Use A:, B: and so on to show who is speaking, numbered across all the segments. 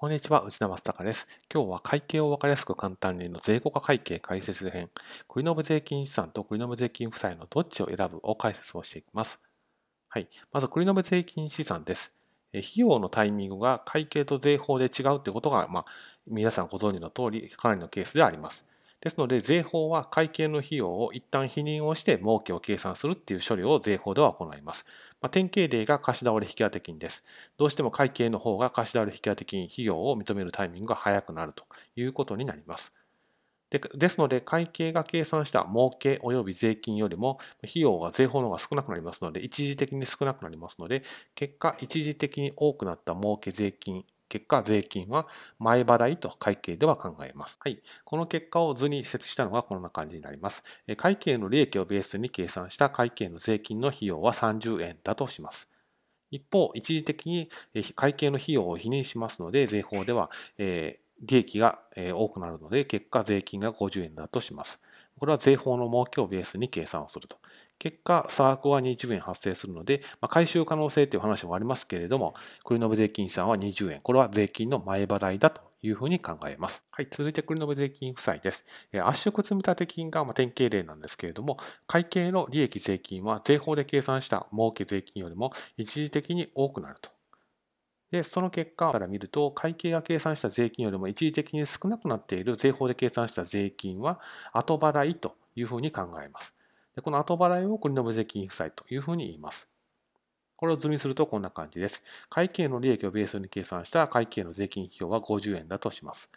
A: こんにちは、内田正孝です。今日は会計を分かりやすく簡単にの税後化会計解説編、繰延税金資産と繰延税金負債のどっちを選ぶを解説をしていきます。はい。まず、繰延税金資産です。費用のタイミングが会計と税法で違うということが、まあ、皆さんご存知の通り、かなりのケースであります。ですので、税法は会計の費用を一旦否認をして儲けを計算するっていう処理を税法では行います。まあ、典型例が貸し倒れ引当金です。どうしても会計の方が貸し倒れ引当金費用を認めるタイミングが早くなるということになります。でですので、会計が計算した儲け及び税金よりも費用が税法の方が少なくなりますので、一時的に少なくなりますので、結果、一時的に多くなった儲け税金結果、税金は前払いと会計では考えます。はい。この結果を図に設したのがこんな感じになります。会計の利益をベースに計算した会計の税金の費用は30円だとします。一方、一時的に会計の費用を否認しますので、税法では、え、利益が多くなるので、結果税金が50円だとします。これは税法の儲けをベースに計算をすると。結果、差額は20円発生するので、まあ、回収可能性という話もありますけれども、繰延税金算は20円。これは税金の前払いだというふうに考えます。はい、続いて繰延税金負債です。圧縮積立金が典型例なんですけれども、会計の利益税金は税法で計算した儲け税金よりも一時的に多くなると。で、その結果から見ると、会計が計算した税金よりも一時的に少なくなっている税法で計算した税金は後払いというふうに考えます。でこの後払いを繰延税金負債というふうに言います。これを図にするとこんな感じです。会計の利益をベースに計算した会計の税金費用は50円だとします。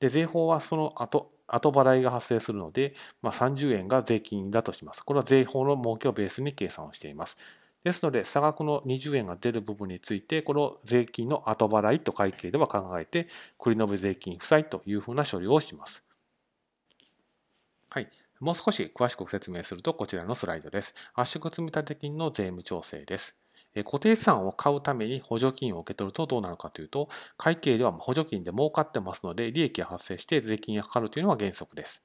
A: で、税法はその後、後払いが発生するので、まあ、30円が税金だとします。これは税法の儲けをベースに計算をしています。ですので、差額の20円が出る部分について、この税金の後払いと会計では考えて、繰延税金負債というふうな処理をします。はい。もう少し詳しく説明するとこちらのスライドです。圧縮積立金の税務調整です。固定資産を買うために補助金を受け取るとどうなるかというと、会計では補助金で儲かってますので、利益が発生して税金がかかるというのが原則です。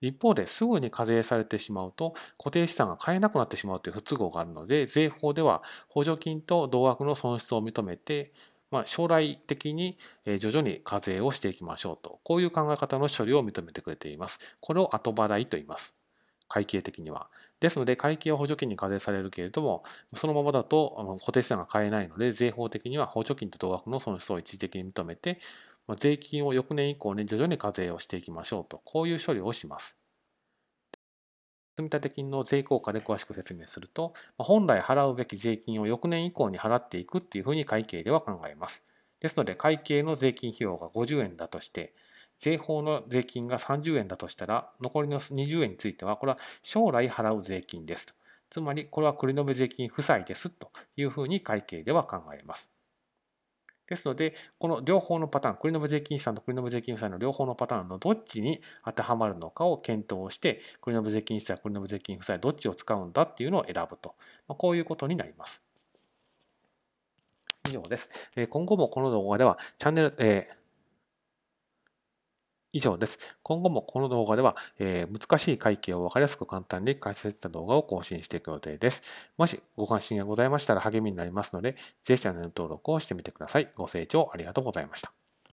A: 一方ですぐに課税されてしまうと固定資産が買えなくなってしまうという不都合があるので税法では補助金と同額の損失を認めてまあ、将来的に徐々に課税をしていきましょうと、こういう考え方の処理を認めてくれています。これを後払いと言います。会計的には。ですので、会計は補助金に課税されるけれども、そのままだと固定資産が買えないので、税法的には補助金と同額の損失を一時的に認めて、税金を翌年以降に徐々に課税をしていきましょうと、こういう処理をします。積立金の税効果で詳しく説明すると、本来払うべき税金を翌年以降に払っていくっていうふうに会計では考えます。ですので、会計の税金費用が50円だとして、税法の税金が30円だとしたら、残りの20円については、これは将来払う税金ですと。つまり、これは繰延税金負債ですというふうに会計では考えます。ですので、この両方のパターン、栗の部税金資産と栗の部税金負債の両方のパターンのどっちに当てはまるのかを検討して、栗の部税金資産、繰延税金負債どっちを使うんだっていうのを選ぶと。まあ、こういうことになります。以上です。今後もこの動画ではチャンネル、えー以上です。今後もこの動画では、えー、難しい会計を分かりやすく簡単に解説した動画を更新していく予定です。もしご関心がございましたら励みになりますので、ぜひチャンネル登録をしてみてください。ご清聴ありがとうございました。